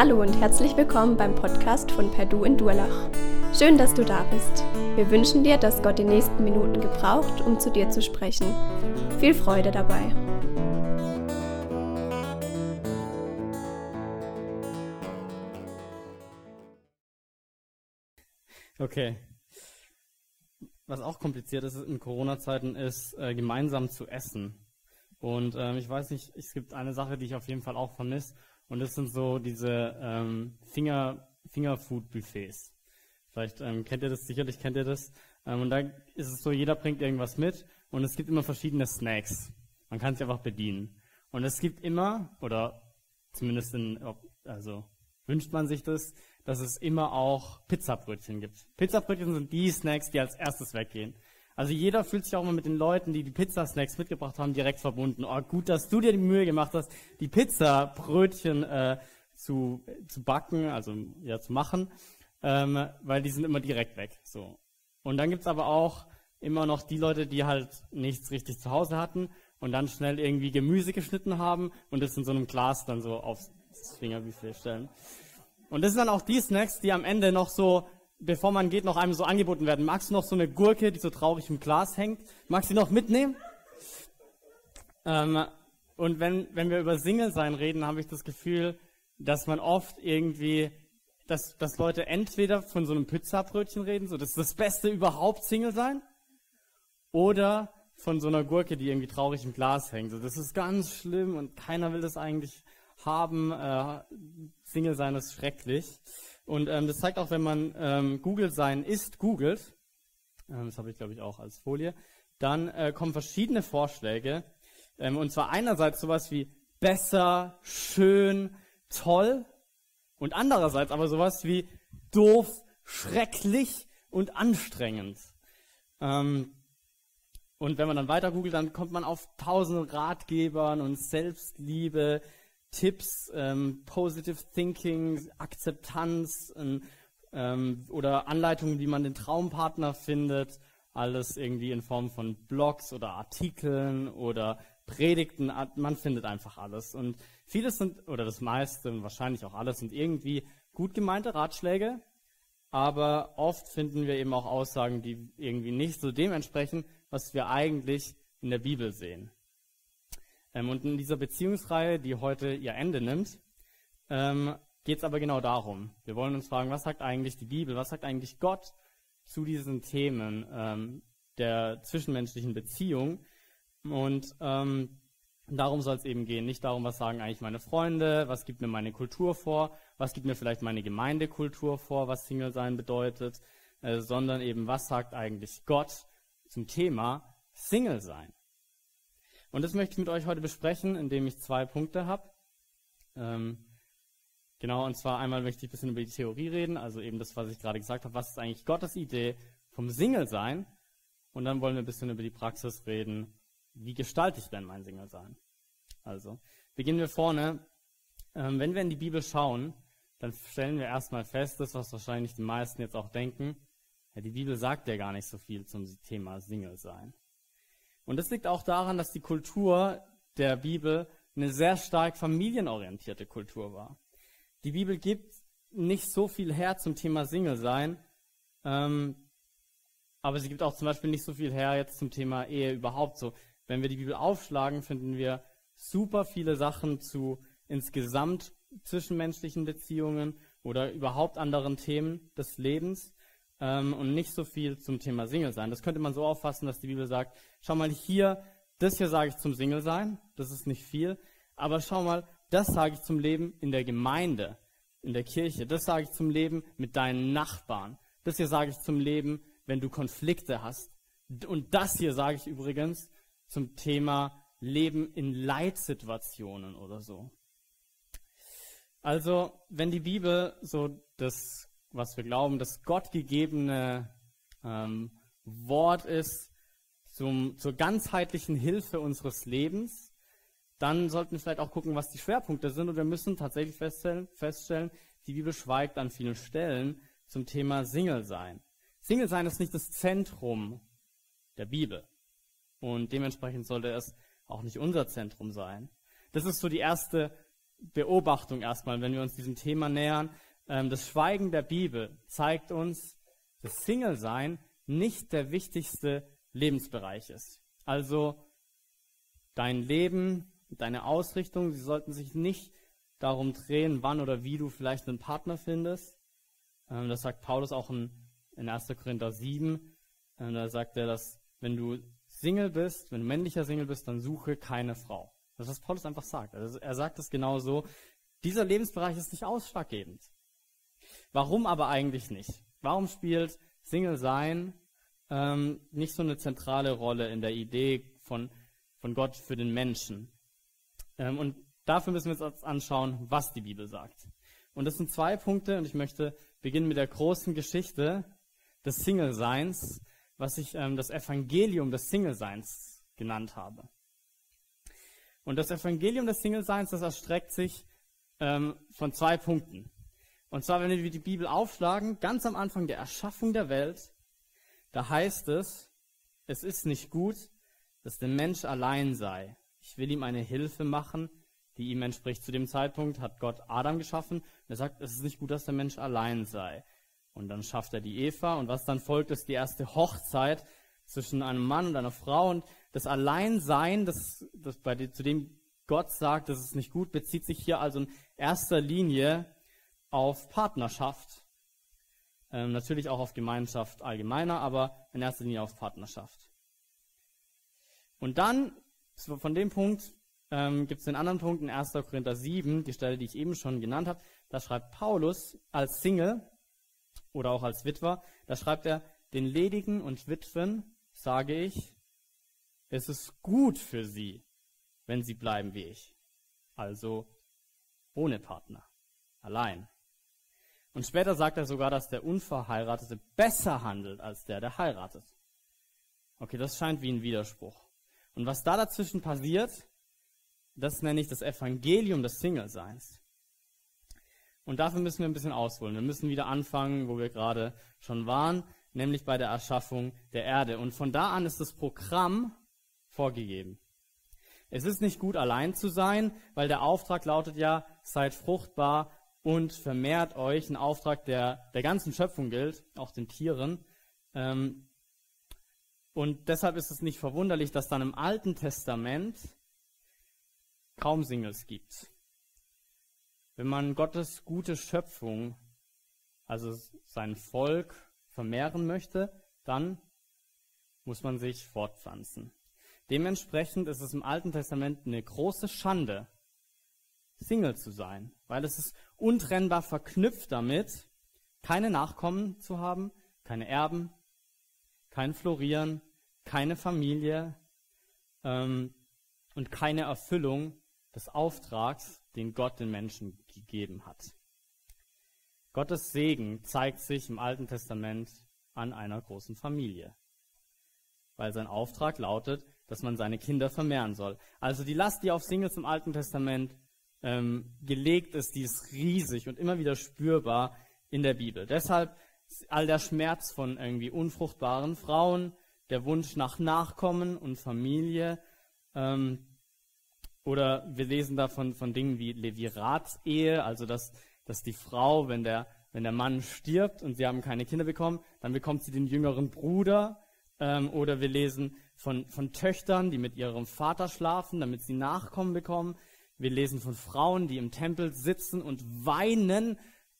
Hallo und herzlich willkommen beim Podcast von Perdu in Durlach. Schön, dass du da bist. Wir wünschen dir, dass Gott die nächsten Minuten gebraucht, um zu dir zu sprechen. Viel Freude dabei. Okay. Was auch kompliziert ist in Corona-Zeiten, ist äh, gemeinsam zu essen. Und ähm, ich weiß nicht, es gibt eine Sache, die ich auf jeden Fall auch vermisse. Und das sind so diese ähm, Finger, Fingerfood-Buffets. Vielleicht ähm, kennt ihr das, sicherlich kennt ihr das. Ähm, und da ist es so, jeder bringt irgendwas mit und es gibt immer verschiedene Snacks. Man kann sich einfach bedienen. Und es gibt immer, oder zumindest in, also wünscht man sich das, dass es immer auch Pizzabrötchen gibt. Pizzabrötchen sind die Snacks, die als erstes weggehen. Also jeder fühlt sich auch mal mit den Leuten, die die Pizzasnacks mitgebracht haben, direkt verbunden. Oh, gut, dass du dir die Mühe gemacht hast, die Pizzabrötchen äh, zu, zu backen, also ja zu machen, ähm, weil die sind immer direkt weg. So. Und dann gibt's aber auch immer noch die Leute, die halt nichts richtig zu Hause hatten und dann schnell irgendwie Gemüse geschnitten haben und das in so einem Glas dann so aufs Fingerbuffet stellen. Und das sind dann auch die Snacks, die am Ende noch so bevor man geht, noch einem so angeboten werden. Magst du noch so eine Gurke, die so traurig im Glas hängt? Magst du die noch mitnehmen? Ähm, und wenn, wenn wir über Single-Sein reden, habe ich das Gefühl, dass man oft irgendwie, dass, dass Leute entweder von so einem Pizzabrötchen reden, so das ist das Beste überhaupt Single sein, oder von so einer Gurke, die irgendwie traurig im Glas hängt. So, das ist ganz schlimm und keiner will das eigentlich haben. Äh, Single sein ist schrecklich. Und ähm, das zeigt auch, wenn man ähm, Google sein ist, googelt, ähm, das habe ich glaube ich auch als Folie, dann äh, kommen verschiedene Vorschläge. Ähm, und zwar einerseits sowas wie besser, schön, toll und andererseits aber sowas wie doof, schrecklich und anstrengend. Ähm, und wenn man dann weiter googelt, dann kommt man auf tausend Ratgebern und Selbstliebe, Tipps, ähm, Positive Thinking, Akzeptanz ähm, oder Anleitungen, wie man den Traumpartner findet. Alles irgendwie in Form von Blogs oder Artikeln oder Predigten. Man findet einfach alles. Und vieles sind, oder das meiste und wahrscheinlich auch alles, sind irgendwie gut gemeinte Ratschläge. Aber oft finden wir eben auch Aussagen, die irgendwie nicht so dem entsprechen, was wir eigentlich in der Bibel sehen. Ähm, und in dieser Beziehungsreihe, die heute ihr Ende nimmt, ähm, geht es aber genau darum. Wir wollen uns fragen, was sagt eigentlich die Bibel, was sagt eigentlich Gott zu diesen Themen ähm, der zwischenmenschlichen Beziehung. Und darum soll es eben gehen. Nicht darum, was sagen eigentlich meine Freunde, was gibt mir meine Kultur vor, was gibt mir vielleicht meine Gemeindekultur vor, was Single sein bedeutet, äh, sondern eben, was sagt eigentlich Gott zum Thema Single sein. Und das möchte ich mit euch heute besprechen, indem ich zwei Punkte habe. Ähm, genau, und zwar einmal möchte ich ein bisschen über die Theorie reden, also eben das, was ich gerade gesagt habe, was ist eigentlich Gottes Idee vom Single-Sein? Und dann wollen wir ein bisschen über die Praxis reden, wie gestalte ich denn mein Single-Sein? Also, beginnen wir vorne. Ähm, wenn wir in die Bibel schauen, dann stellen wir erstmal fest, das, was wahrscheinlich die meisten jetzt auch denken, ja, die Bibel sagt ja gar nicht so viel zum Thema Single-Sein. Und das liegt auch daran, dass die Kultur der Bibel eine sehr stark familienorientierte Kultur war. Die Bibel gibt nicht so viel her zum Thema Single sein, ähm, aber sie gibt auch zum Beispiel nicht so viel her jetzt zum Thema Ehe überhaupt so. Wenn wir die Bibel aufschlagen, finden wir super viele Sachen zu insgesamt zwischenmenschlichen Beziehungen oder überhaupt anderen Themen des Lebens ähm, und nicht so viel zum Thema Single sein. Das könnte man so auffassen, dass die Bibel sagt, schau mal hier, das hier sage ich zum Single sein, das ist nicht viel, aber schau mal, das sage ich zum Leben in der Gemeinde, in der Kirche, das sage ich zum Leben mit deinen Nachbarn, das hier sage ich zum Leben, wenn du Konflikte hast. Und das hier sage ich übrigens zum Thema Leben in Leitsituationen oder so. Also, wenn die Bibel so das was wir glauben, das gottgegebene ähm, Wort ist zum, zur ganzheitlichen Hilfe unseres Lebens, dann sollten wir vielleicht auch gucken, was die Schwerpunkte sind. Und wir müssen tatsächlich feststellen, feststellen die Bibel schweigt an vielen Stellen zum Thema Single sein. Single sein ist nicht das Zentrum der Bibel. Und dementsprechend sollte es auch nicht unser Zentrum sein. Das ist so die erste Beobachtung erstmal, wenn wir uns diesem Thema nähern. Ähm, das Schweigen der Bibel zeigt uns, dass Single-Sein nicht der wichtigste Lebensbereich ist. Also dein Leben, deine Ausrichtung, sie sollten sich nicht darum drehen, wann oder wie du vielleicht einen Partner findest. Ähm, das sagt Paulus auch in, in 1. Korinther 7. Ähm, da sagt er, dass wenn du Single bist, wenn du männlicher Single bist, dann suche keine Frau. Das ist, was Paulus einfach sagt. Also er sagt es genau so. Dieser Lebensbereich ist nicht ausschlaggebend. Warum aber eigentlich nicht? Warum spielt Single sein ähm, nicht so eine zentrale Rolle in der Idee von, von Gott für den Menschen? Ähm, und dafür müssen wir uns anschauen, was die Bibel sagt. Und das sind zwei Punkte und ich möchte beginnen mit der großen Geschichte des Single-Seins, was ich ähm, das Evangelium des Single-Seins genannt habe. Und das Evangelium des Single-Seins, das erstreckt sich ähm, von zwei Punkten. Und zwar, wenn wir die Bibel aufschlagen, ganz am Anfang der Erschaffung der Welt, da heißt es, es ist nicht gut, dass der Mensch allein sei. Ich will ihm eine Hilfe machen, die ihm entspricht. Zu dem Zeitpunkt hat Gott Adam geschaffen. Und er sagt, es ist nicht gut, dass der Mensch allein sei. Und dann schafft er die Eva. Und was dann folgt, ist die erste Hochzeit zwischen einem Mann und einer Frau. Und das Alleinsein, das, das bei, zu dem Gott sagt, das ist nicht gut, bezieht sich hier also in erster Linie auf Partnerschaft. Ähm, natürlich auch auf Gemeinschaft allgemeiner, aber in erster Linie auf Partnerschaft. Und dann, von dem Punkt, ähm, gibt es den anderen Punkt in 1. Korinther 7, die Stelle, die ich eben schon genannt habe. Da schreibt Paulus als Single oder auch als Witwer, da schreibt er, den Ledigen und Witwen sage ich, es ist gut für sie, wenn sie bleiben wie ich. Also ohne Partner, allein. Und später sagt er sogar, dass der Unverheiratete besser handelt als der, der heiratet. Okay, das scheint wie ein Widerspruch. Und was da dazwischen passiert, das nenne ich das Evangelium des Single-Seins. Und dafür müssen wir ein bisschen ausholen. Wir müssen wieder anfangen, wo wir gerade schon waren, nämlich bei der Erschaffung der Erde. Und von da an ist das Programm vorgegeben. Es ist nicht gut, allein zu sein, weil der Auftrag lautet ja, seid fruchtbar und vermehrt euch. Ein Auftrag, der der ganzen Schöpfung gilt, auch den Tieren. Ähm, und deshalb ist es nicht verwunderlich, dass dann im Alten Testament kaum Singles gibt. Wenn man Gottes gute Schöpfung, also sein Volk, vermehren möchte, dann muss man sich fortpflanzen. Dementsprechend ist es im Alten Testament eine große Schande, Single zu sein, weil es ist untrennbar verknüpft damit, keine Nachkommen zu haben, keine Erben, kein Florieren, keine Familie ähm, und keine Erfüllung des Auftrags, den Gott den Menschen gegeben hat. Gottes Segen zeigt sich im Alten Testament an einer großen Familie, weil sein Auftrag lautet, dass man seine Kinder vermehren soll. Also die Last, die auf Singles im Alten Testament ähm, gelegt ist, die ist riesig und immer wieder spürbar in der Bibel. Deshalb all der Schmerz von irgendwie unfruchtbaren Frauen, der Wunsch nach Nachkommen und Familie, ähm, oder wir lesen da von, von Dingen wie Leviratsehe, also dass, dass die Frau, wenn der, wenn der Mann stirbt und sie haben keine Kinder bekommen, dann bekommt sie den jüngeren Bruder. Ähm, oder wir lesen von, von Töchtern, die mit ihrem Vater schlafen, damit sie Nachkommen bekommen. Wir lesen von Frauen, die im Tempel sitzen und weinen,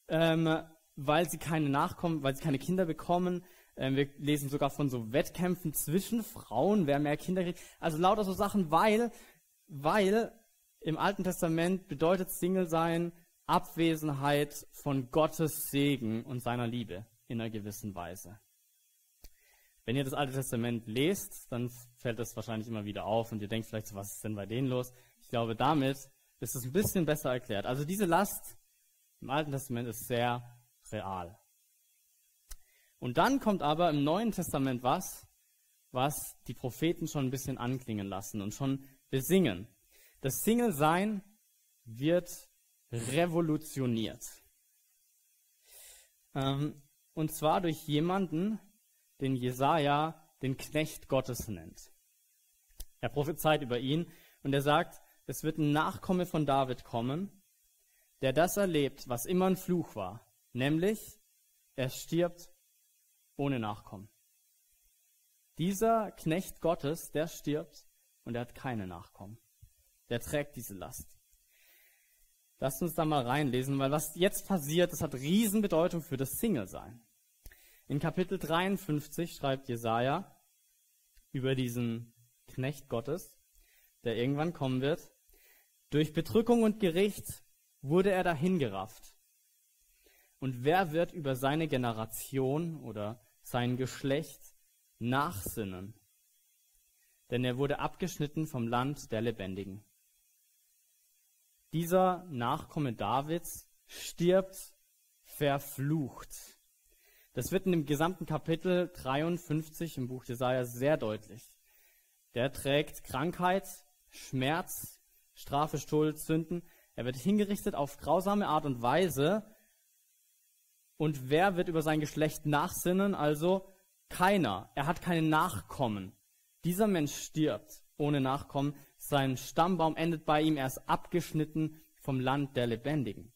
ähm, weil sie keine Nachkommen, weil sie keine Kinder bekommen. Ähm, wir lesen sogar von so Wettkämpfen zwischen Frauen, wer mehr Kinder kriegt. Also lauter so Sachen, weil weil im Alten Testament bedeutet Single sein Abwesenheit von Gottes Segen und seiner Liebe in einer gewissen Weise. Wenn ihr das Alte Testament lest, dann fällt das wahrscheinlich immer wieder auf und ihr denkt vielleicht, so, was ist denn bei denen los? Ich glaube, damit ist es ein bisschen besser erklärt. Also diese Last im Alten Testament ist sehr real. Und dann kommt aber im Neuen Testament was, was die Propheten schon ein bisschen anklingen lassen und schon besingen. Das Single-Sein wird revolutioniert. Ähm, und zwar durch jemanden, den Jesaja den Knecht Gottes nennt. Er prophezeit über ihn und er sagt, es wird ein Nachkomme von David kommen der das erlebt, was immer ein Fluch war, nämlich er stirbt ohne Nachkommen. Dieser Knecht Gottes, der stirbt und er hat keine Nachkommen. Der trägt diese Last. Lasst uns da mal reinlesen, weil was jetzt passiert, das hat Riesenbedeutung für das Single-Sein. In Kapitel 53 schreibt Jesaja über diesen Knecht Gottes, der irgendwann kommen wird. Durch Bedrückung und Gericht wurde er dahingerafft. Und wer wird über seine Generation oder sein Geschlecht nachsinnen? Denn er wurde abgeschnitten vom Land der Lebendigen. Dieser Nachkomme Davids stirbt verflucht. Das wird in dem gesamten Kapitel 53 im Buch Jesaja sehr deutlich. Der trägt Krankheit, Schmerz, Strafe, Schuld, Sünden. Er wird hingerichtet auf grausame Art und Weise. Und wer wird über sein Geschlecht nachsinnen? Also keiner. Er hat keine Nachkommen. Dieser Mensch stirbt ohne Nachkommen. Sein Stammbaum endet bei ihm. Er ist abgeschnitten vom Land der Lebendigen.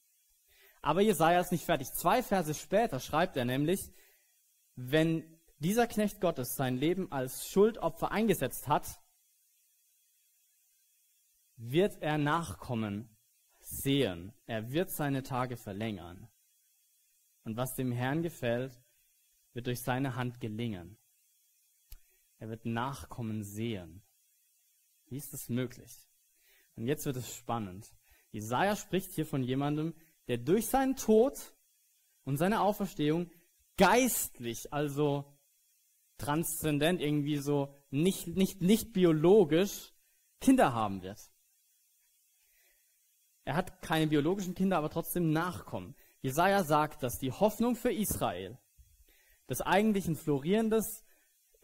Aber Jesaja ist nicht fertig. Zwei Verse später schreibt er nämlich, wenn dieser Knecht Gottes sein Leben als Schuldopfer eingesetzt hat, wird er Nachkommen sehen. Er wird seine Tage verlängern. Und was dem Herrn gefällt, wird durch seine Hand gelingen. Er wird Nachkommen sehen. Wie ist das möglich? Und jetzt wird es spannend. Jesaja spricht hier von jemandem, der durch seinen Tod und seine Auferstehung geistlich, also transzendent, irgendwie so nicht, nicht, nicht biologisch Kinder haben wird. Er hat keine biologischen Kinder, aber trotzdem Nachkommen. Jesaja sagt, dass die Hoffnung für Israel, das eigentlich ein florierendes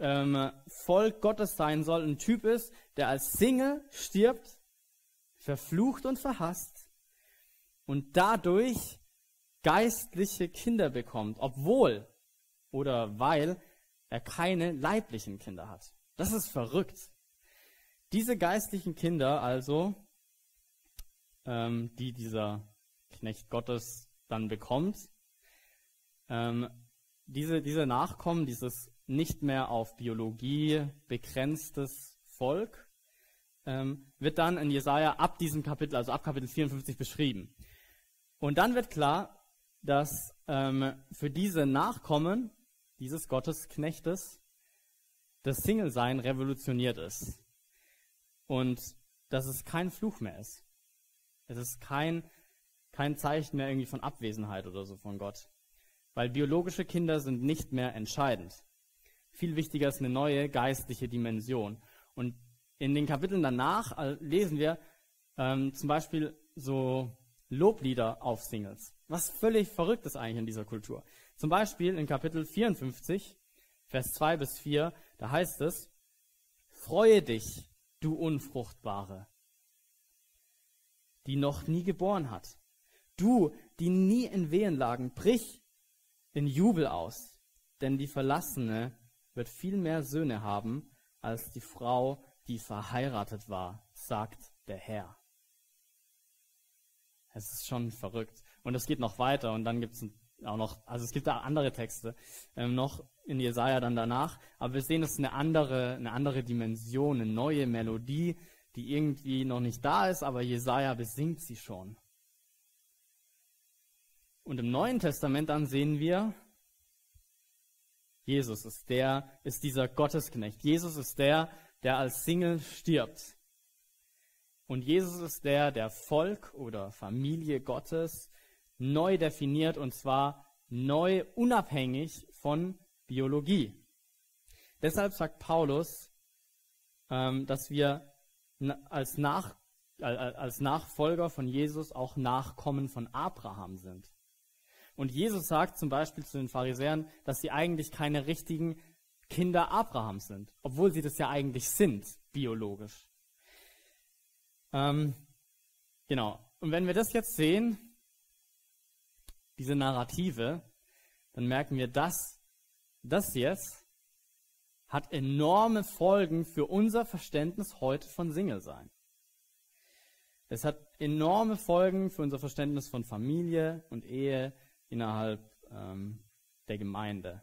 ähm, Volk Gottes sein soll, ein Typ ist, der als Single stirbt, verflucht und verhasst und dadurch geistliche Kinder bekommt, obwohl oder weil er keine leiblichen Kinder hat. Das ist verrückt. Diese geistlichen Kinder also ähm, die dieser Knecht Gottes dann bekommt. Ähm, diese, diese Nachkommen, dieses nicht mehr auf Biologie begrenztes Volk, ähm, wird dann in Jesaja ab diesem Kapitel, also ab Kapitel 54 beschrieben. Und dann wird klar, dass ähm, für diese Nachkommen dieses Gottesknechtes das Single-Sein revolutioniert ist. Und dass es kein Fluch mehr ist. Es ist kein, kein Zeichen mehr irgendwie von Abwesenheit oder so von Gott. Weil biologische Kinder sind nicht mehr entscheidend. Viel wichtiger ist eine neue geistliche Dimension. Und in den Kapiteln danach äh, lesen wir ähm, zum Beispiel so Loblieder auf Singles. Was völlig verrückt ist eigentlich in dieser Kultur. Zum Beispiel in Kapitel 54, Vers 2 bis 4, da heißt es, Freue dich, du Unfruchtbare, die noch nie geboren hat. Du, die nie in Wehen lagen, brich in Jubel aus, denn die Verlassene wird viel mehr Söhne haben als die Frau, die verheiratet war, sagt der Herr. Es ist schon verrückt. Und es geht noch weiter und dann gibt es auch noch, also es gibt da andere Texte ähm, noch in Jesaja dann danach, aber wir sehen, es ist eine andere, eine andere Dimension, eine neue Melodie, die irgendwie noch nicht da ist, aber Jesaja besingt sie schon. Und im Neuen Testament dann sehen wir, Jesus ist der, ist dieser Gottesknecht. Jesus ist der, der als Single stirbt. Und Jesus ist der, der Volk oder Familie Gottes neu definiert und zwar neu unabhängig von Biologie. Deshalb sagt Paulus, ähm, dass wir als, Nach, als Nachfolger von Jesus auch Nachkommen von Abraham sind. Und Jesus sagt zum Beispiel zu den Pharisäern, dass sie eigentlich keine richtigen Kinder Abrahams sind, obwohl sie das ja eigentlich sind, biologisch. Ähm, genau. Und wenn wir das jetzt sehen, diese Narrative, dann merken wir, dass das jetzt hat enorme Folgen für unser Verständnis heute von Single sein. Es hat enorme Folgen für unser Verständnis von Familie und Ehe innerhalb ähm, der Gemeinde.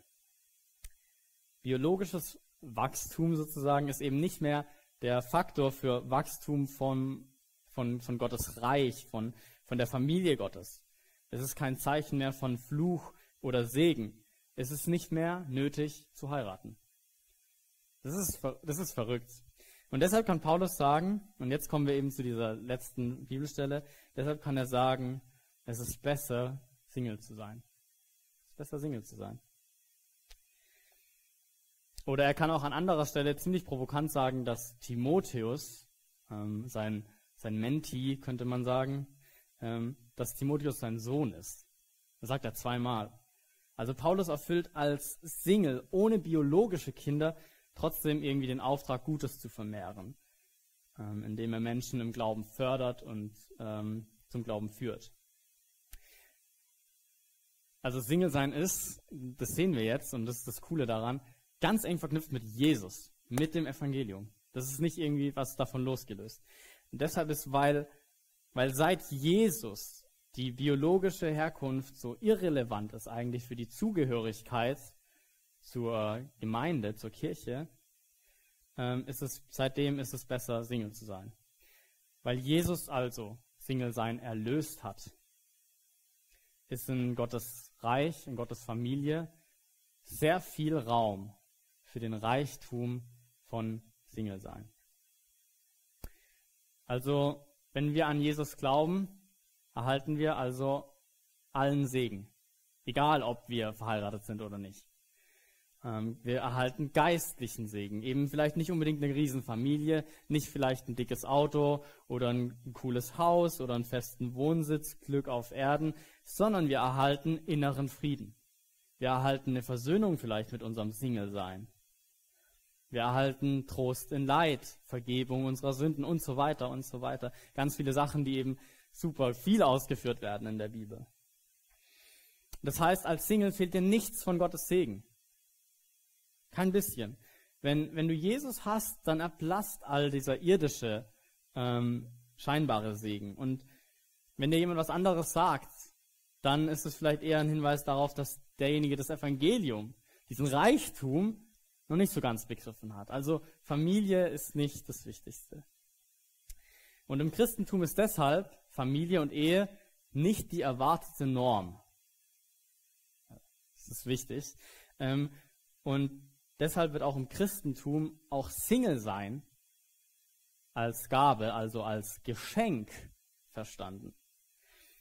Biologisches Wachstum sozusagen ist eben nicht mehr der Faktor für Wachstum von, von, von Gottes Reich, von, von der Familie Gottes. Es ist kein Zeichen mehr von Fluch oder Segen. Es ist nicht mehr nötig zu heiraten. Das ist, das ist verrückt. Und deshalb kann Paulus sagen, und jetzt kommen wir eben zu dieser letzten Bibelstelle, deshalb kann er sagen, es ist besser, Single zu sein. Es ist besser, Single zu sein. Oder er kann auch an anderer Stelle ziemlich provokant sagen, dass Timotheus, ähm, sein, sein Menti, könnte man sagen, ähm, dass Timotheus sein Sohn ist. Das sagt er zweimal. Also Paulus erfüllt als Single ohne biologische Kinder trotzdem irgendwie den Auftrag, Gutes zu vermehren, ähm, indem er Menschen im Glauben fördert und ähm, zum Glauben führt. Also Single sein ist, das sehen wir jetzt und das ist das Coole daran, ganz eng verknüpft mit Jesus, mit dem Evangelium. Das ist nicht irgendwie was davon losgelöst. Und deshalb ist, weil, weil seit Jesus die biologische Herkunft so irrelevant ist eigentlich für die Zugehörigkeit zur Gemeinde, zur Kirche, ähm, ist es, seitdem ist es besser, Single zu sein. Weil Jesus also Single sein erlöst hat, ist in Gottes Reich, in Gottes Familie sehr viel Raum für den Reichtum von Single sein. Also, wenn wir an Jesus glauben, erhalten wir also allen Segen. Egal, ob wir verheiratet sind oder nicht. Ähm, wir erhalten geistlichen Segen. Eben vielleicht nicht unbedingt eine Riesenfamilie, nicht vielleicht ein dickes Auto oder ein cooles Haus oder einen festen Wohnsitz, Glück auf Erden, sondern wir erhalten inneren Frieden. Wir erhalten eine Versöhnung vielleicht mit unserem Single-Sein. Wir erhalten Trost in Leid, Vergebung unserer Sünden und so weiter und so weiter. Ganz viele Sachen, die eben super viel ausgeführt werden in der Bibel. Das heißt, als Single fehlt dir nichts von Gottes Segen. Kein bisschen. Wenn, wenn du Jesus hast, dann erblasst all dieser irdische, ähm, scheinbare Segen. Und wenn dir jemand was anderes sagt, dann ist es vielleicht eher ein Hinweis darauf, dass derjenige das Evangelium, diesen Reichtum, noch nicht so ganz begriffen hat. Also Familie ist nicht das Wichtigste. Und im Christentum ist deshalb Familie und Ehe nicht die erwartete Norm. Das ist wichtig. Ähm, und deshalb wird auch im Christentum auch Single sein als Gabe, also als Geschenk verstanden.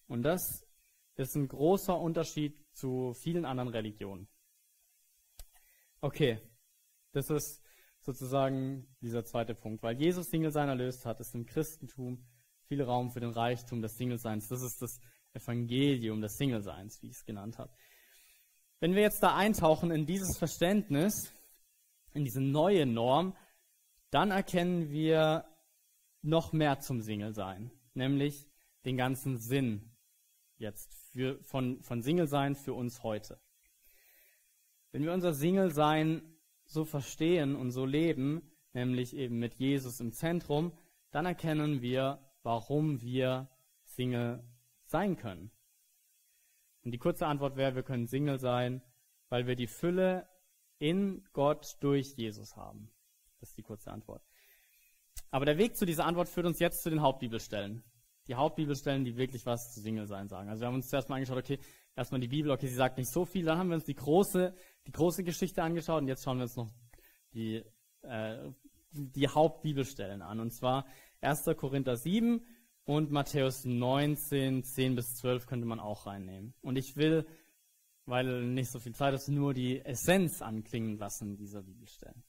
Und das ist ein großer Unterschied zu vielen anderen Religionen. Okay, das ist sozusagen dieser zweite Punkt. Weil Jesus Single-Sein erlöst hat, ist im Christentum viel Raum für den Reichtum des Single-Seins. Das ist das Evangelium des Single-Seins, wie ich es genannt habe. Wenn wir jetzt da eintauchen in dieses Verständnis, in diese neue Norm, dann erkennen wir noch mehr zum Single-Sein, nämlich den ganzen Sinn jetzt für, von, von Single-Sein für uns heute. Wenn wir unser Single-Sein so verstehen und so leben, nämlich eben mit Jesus im Zentrum, dann erkennen wir, warum wir Single sein können. Und die kurze Antwort wäre, wir können Single sein, weil wir die Fülle in Gott durch Jesus haben. Das ist die kurze Antwort. Aber der Weg zu dieser Antwort führt uns jetzt zu den Hauptbibelstellen. Die Hauptbibelstellen, die wirklich was zu Single sein sagen. Also wir haben uns zuerst mal angeschaut, okay, erstmal die Bibel, okay, sie sagt nicht so viel, dann haben wir uns die große die große Geschichte angeschaut und jetzt schauen wir uns noch die, äh, die Hauptbibelstellen an. Und zwar 1. Korinther 7 und Matthäus 19, 10 bis 12 könnte man auch reinnehmen. Und ich will, weil nicht so viel Zeit ist, nur die Essenz anklingen lassen dieser Bibelstellen.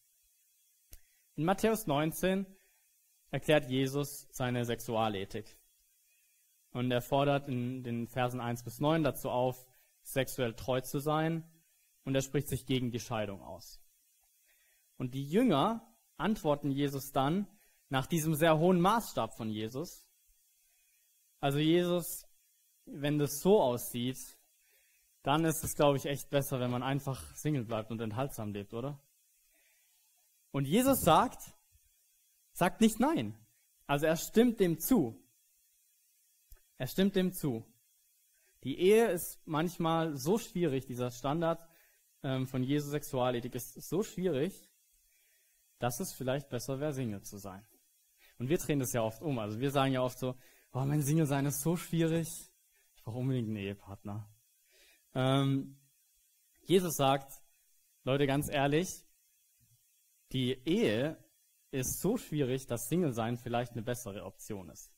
In Matthäus 19 erklärt Jesus seine Sexualethik. Und er fordert in den Versen 1 bis 9 dazu auf, sexuell treu zu sein und er spricht sich gegen die Scheidung aus. Und die Jünger antworten Jesus dann nach diesem sehr hohen Maßstab von Jesus. Also Jesus, wenn das so aussieht, dann ist es, glaube ich, echt besser, wenn man einfach Single bleibt und enthaltsam lebt, oder? Und Jesus sagt, sagt nicht nein. Also er stimmt dem zu. Er stimmt dem zu. Die Ehe ist manchmal so schwierig, dieser Standard ähm, von Jesu Sexualethik ist so schwierig, dass es vielleicht besser wäre, Single zu sein. Und wir drehen das ja oft um. Also wir sagen ja oft so, oh, mein Single-Sein ist so schwierig, ich brauche unbedingt einen Ehepartner. Ähm, Jesus sagt, Leute, ganz ehrlich, die Ehe ist so schwierig, dass Single-Sein vielleicht eine bessere Option ist.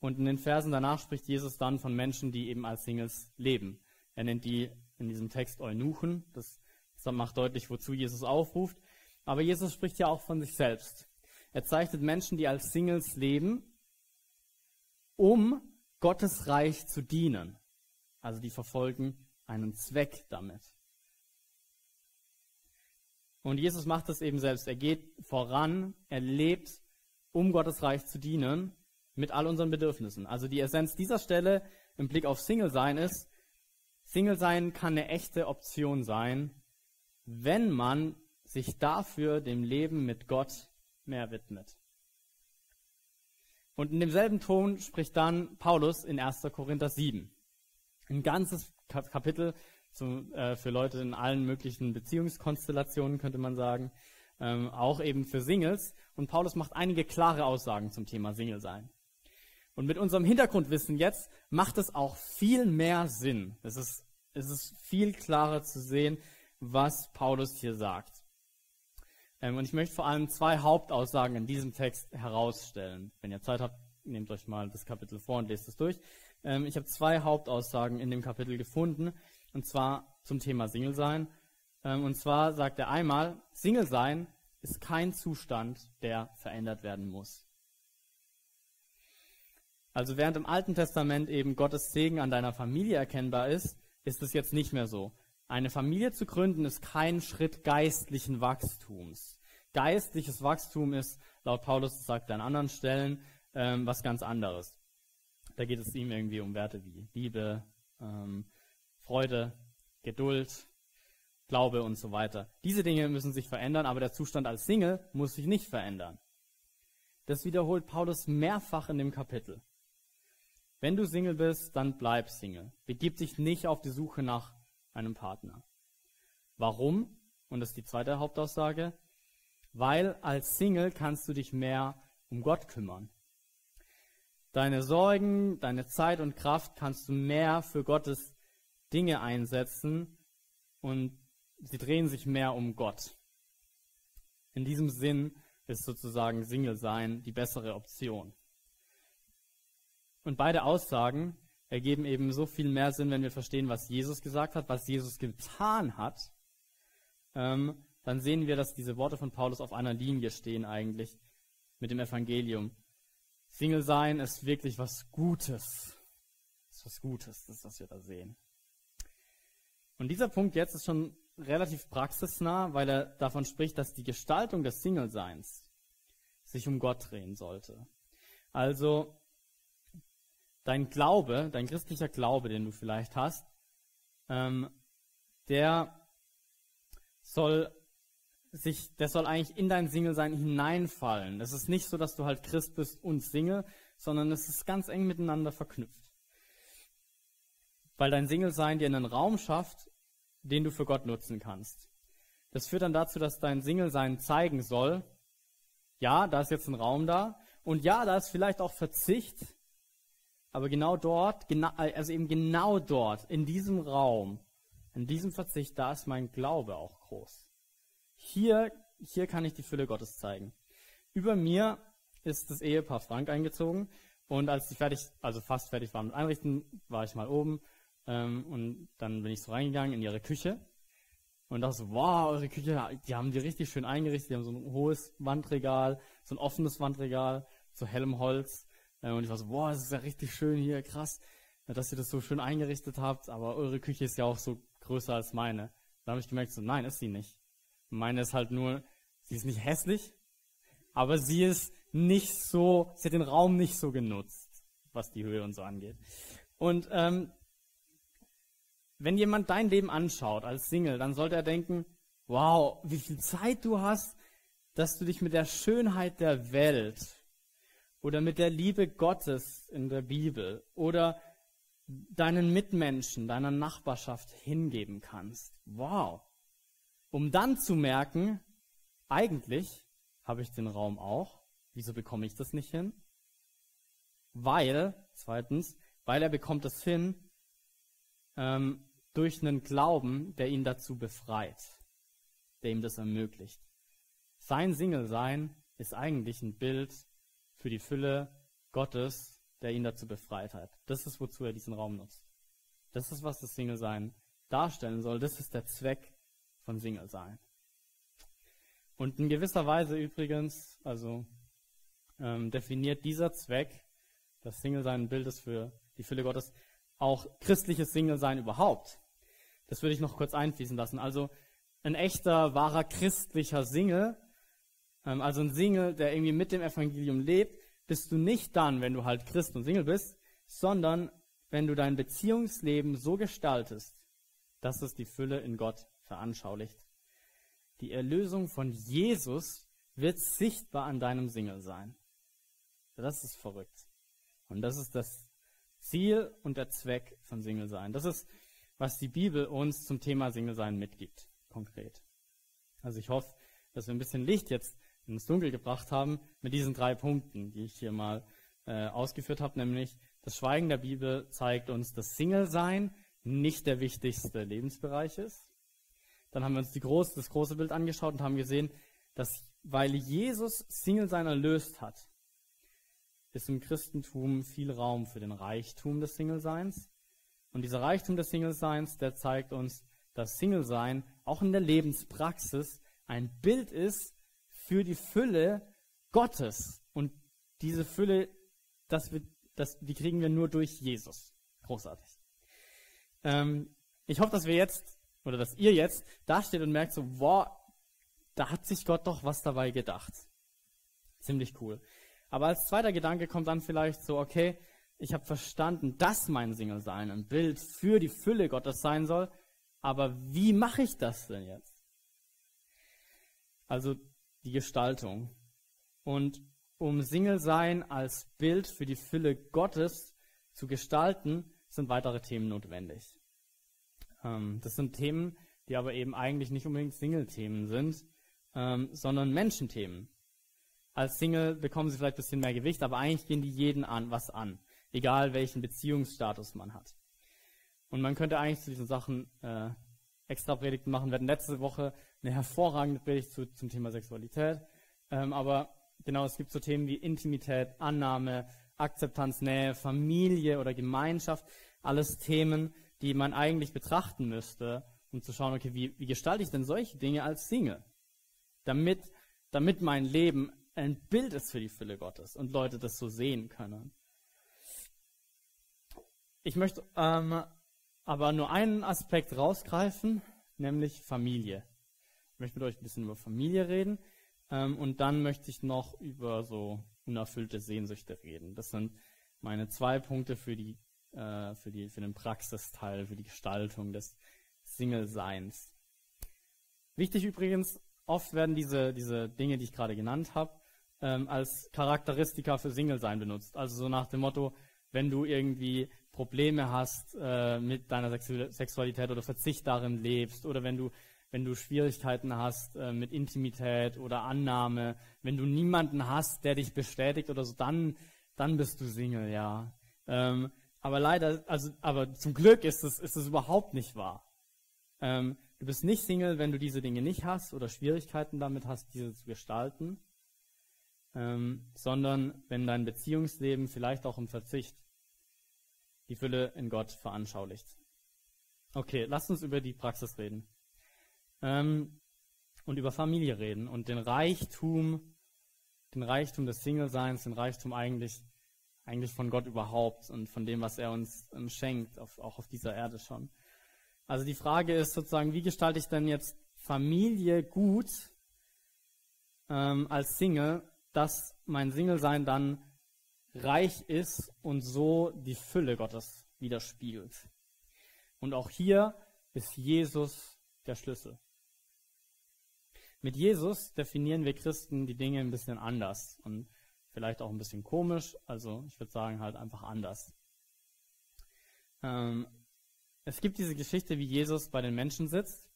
Und in den Versen danach spricht Jesus dann von Menschen, die eben als Singles leben. Er nennt die in diesem Text Eunuchen. Das, das macht deutlich, wozu Jesus aufruft. Aber Jesus spricht ja auch von sich selbst. Er zeichnet Menschen, die als Singles leben, um Gottes Reich zu dienen. Also die verfolgen einen Zweck damit. Und Jesus macht das eben selbst. Er geht voran, er lebt, um Gottes Reich zu dienen mit all unseren Bedürfnissen. Also die Essenz dieser Stelle im Blick auf Single sein ist, Single sein kann eine echte Option sein, wenn man sich dafür dem Leben mit Gott mehr widmet. Und in demselben Ton spricht dann Paulus in 1. Korinther 7. Ein ganzes Kapitel zum, äh, für Leute in allen möglichen Beziehungskonstellationen, könnte man sagen. Ähm, auch eben für Singles. Und Paulus macht einige klare Aussagen zum Thema Single sein. Und mit unserem Hintergrundwissen jetzt macht es auch viel mehr Sinn. Es ist, es ist viel klarer zu sehen, was Paulus hier sagt. Ähm, und ich möchte vor allem zwei Hauptaussagen in diesem Text herausstellen. Wenn ihr Zeit habt, nehmt euch mal das Kapitel vor und lest es durch. Ähm, ich habe zwei Hauptaussagen in dem Kapitel gefunden, und zwar zum Thema Single sein. Ähm, und zwar sagt er einmal, Single sein ist kein Zustand, der verändert werden muss. Also während im Alten Testament eben Gottes Segen an deiner Familie erkennbar ist, ist es jetzt nicht mehr so. Eine Familie zu gründen ist kein Schritt geistlichen Wachstums. Geistliches Wachstum ist, laut Paulus sagt er an anderen Stellen, ähm, was ganz anderes. Da geht es ihm irgendwie um Werte wie Liebe, ähm, Freude, Geduld, Glaube und so weiter. Diese Dinge müssen sich verändern, aber der Zustand als Single muss sich nicht verändern. Das wiederholt Paulus mehrfach in dem Kapitel. Wenn du Single bist, dann bleib Single. Begib dich nicht auf die Suche nach einem Partner. Warum? Und das ist die zweite Hauptaussage. Weil als Single kannst du dich mehr um Gott kümmern. Deine Sorgen, deine Zeit und Kraft kannst du mehr für Gottes Dinge einsetzen und sie drehen sich mehr um Gott. In diesem Sinn ist sozusagen Single sein die bessere Option. Und beide Aussagen ergeben eben so viel mehr Sinn, wenn wir verstehen, was Jesus gesagt hat, was Jesus getan hat. Ähm, dann sehen wir, dass diese Worte von Paulus auf einer Linie stehen eigentlich mit dem Evangelium. Single sein ist wirklich was Gutes. Das ist was Gutes, das was wir da sehen. Und dieser Punkt jetzt ist schon relativ praxisnah, weil er davon spricht, dass die Gestaltung des Single-Seins sich um Gott drehen sollte. Also dein Glaube, dein christlicher Glaube, den du vielleicht hast, ähm, der soll sich, der soll eigentlich in dein Single-Sein hineinfallen. Es ist nicht so, dass du halt Christ bist und Single, sondern es ist ganz eng miteinander verknüpft. Weil dein Single-Sein dir einen Raum schafft, den du für Gott nutzen kannst. Das führt dann dazu, dass dein Single-Sein zeigen soll, ja, da ist jetzt ein Raum da, und ja, da ist vielleicht auch Verzicht, aber genau dort, also eben genau dort, in diesem Raum, in diesem Verzicht, da ist mein Glaube auch groß. Hier, hier kann ich die Fülle Gottes zeigen. Über mir ist das Ehepaar Frank eingezogen und als die fertig, also fast fertig waren mit Einrichten, war ich mal oben ähm, und dann bin ich so reingegangen in ihre Küche und dachte so, wow, eure Küche, die haben die richtig schön eingerichtet, die haben so ein hohes Wandregal, so ein offenes Wandregal, so hellem Holz äh, und ich war so, boah, das ist ja richtig schön hier, krass, dass ihr das so schön eingerichtet habt, aber eure Küche ist ja auch so größer als meine. Da habe ich gemerkt, so, nein, ist sie nicht. Meine ist halt nur, sie ist nicht hässlich, aber sie ist nicht so, sie hat den Raum nicht so genutzt, was die Höhe und so angeht. Und ähm, wenn jemand dein Leben anschaut als Single, dann sollte er denken, wow, wie viel Zeit du hast, dass du dich mit der Schönheit der Welt oder mit der Liebe Gottes in der Bibel oder deinen Mitmenschen, deiner Nachbarschaft hingeben kannst. Wow. Um dann zu merken, eigentlich habe ich den Raum auch. Wieso bekomme ich das nicht hin? Weil, zweitens, weil er bekommt es hin ähm, durch einen Glauben, der ihn dazu befreit, der ihm das ermöglicht. Sein Single-Sein ist eigentlich ein Bild für die Fülle Gottes, der ihn dazu befreit hat. Das ist, wozu er diesen Raum nutzt. Das ist, was das Single-Sein darstellen soll. Das ist der Zweck von Single-Sein. Und in gewisser Weise übrigens, also ähm, definiert dieser Zweck, das Single-Sein ein Bild ist für die Fülle Gottes, auch christliches Single-Sein überhaupt. Das würde ich noch kurz einfließen lassen. Also ein echter, wahrer christlicher Single, ähm, also ein Single, der irgendwie mit dem Evangelium lebt, bist du nicht dann, wenn du halt Christ und Single bist, sondern wenn du dein Beziehungsleben so gestaltest, dass es die Fülle in Gott veranschaulicht. Die Erlösung von Jesus wird sichtbar an deinem Single sein. Das ist verrückt. Und das ist das Ziel und der Zweck von Single sein. Das ist, was die Bibel uns zum Thema Single sein mitgibt, konkret. Also ich hoffe, dass wir ein bisschen Licht jetzt ins Dunkel gebracht haben mit diesen drei Punkten, die ich hier mal äh, ausgeführt habe, nämlich das Schweigen der Bibel zeigt uns, dass Single sein nicht der wichtigste Lebensbereich ist. Dann haben wir uns große, das große Bild angeschaut und haben gesehen, dass weil Jesus Single sein erlöst hat, ist im Christentum viel Raum für den Reichtum des Single-Seins. Und dieser Reichtum des Single-Seins, der zeigt uns, dass Single-Sein auch in der Lebenspraxis ein Bild ist für die Fülle Gottes. Und diese Fülle, das wir, das, die kriegen wir nur durch Jesus. Großartig. Ähm, ich hoffe, dass wir jetzt, oder dass ihr jetzt da steht und merkt so, wow, da hat sich Gott doch was dabei gedacht. Ziemlich cool. Aber als zweiter Gedanke kommt dann vielleicht so, okay, ich habe verstanden, dass mein Single-Sein ein Bild für die Fülle Gottes sein soll, aber wie mache ich das denn jetzt? Also die Gestaltung. Und um Single-Sein als Bild für die Fülle Gottes zu gestalten, sind weitere Themen notwendig. Ähm, das sind Themen, die aber eben eigentlich nicht unbedingt Single-Themen sind, ähm, sondern Menschenthemen. Als Single bekommen sie vielleicht ein bisschen mehr Gewicht, aber eigentlich gehen die jeden an, was an. Egal welchen Beziehungsstatus man hat. Und man könnte eigentlich zu diesen Sachen äh, extra Predigten machen. Wir hatten letzte Woche eine hervorragende Predigt zu, zum Thema Sexualität. Ähm, aber genau, es gibt so Themen wie Intimität, Annahme, Akzeptanz, Nähe, Familie oder Gemeinschaft. Alles Themen, die man eigentlich betrachten müsste, um zu schauen, okay, wie, wie gestalte ich denn solche Dinge als Single? Damit, damit mein Leben ein Bild ist für die Fülle Gottes und Leute das so sehen können. Ich möchte ähm, aber nur einen Aspekt rausgreifen, nämlich Familie. Ich möchte mit euch ein bisschen über Familie reden ähm, und dann möchte ich noch über so unerfüllte Sehnsüchte reden. Das sind meine zwei Punkte für die äh, für die für den Praxisteil, für die Gestaltung des Single-Seins. Wichtig übrigens, oft werden diese diese Dinge, die ich gerade genannt habe, ähm, als Charakteristika für Single-Sein benutzt. Also so nach dem Motto, wenn du irgendwie Probleme hast äh, mit deiner Sexu Sexualität oder Verzicht darin lebst oder wenn du wenn du Schwierigkeiten hast äh, mit Intimität oder Annahme, wenn du niemanden hast, der dich bestätigt oder so, dann dann bist du Single, ja. Ähm, aber leider, also aber zum Glück ist es ist es überhaupt nicht wahr. Ähm, du bist nicht Single, wenn du diese Dinge nicht hast oder Schwierigkeiten damit hast, diese zu gestalten ähm, sondern wenn dein Beziehungsleben vielleicht auch im Verzicht die Fülle in Gott veranschaulicht. Okay, lasst uns über die Praxis reden. Ähm, und über Familie reden und den Reichtum, den Reichtum des Single-Seins, den Reichtum eigentlich, eigentlich von Gott überhaupt und von dem, was er uns ähm, schenkt, auch auf dieser Erde schon. Also die Frage ist sozusagen, wie gestalte ich denn jetzt Familie gut ähm, als Single, dass mein Single-Sein dann reich ist und so die Fülle Gottes widerspiegelt. Und auch hier ist Jesus der Schlüssel. Mit Jesus definieren wir Christen die Dinge ein bisschen anders und vielleicht auch ein bisschen komisch, also ich würde sagen halt einfach anders. Ähm, es gibt diese Geschichte, wie Jesus bei den Menschen sitzt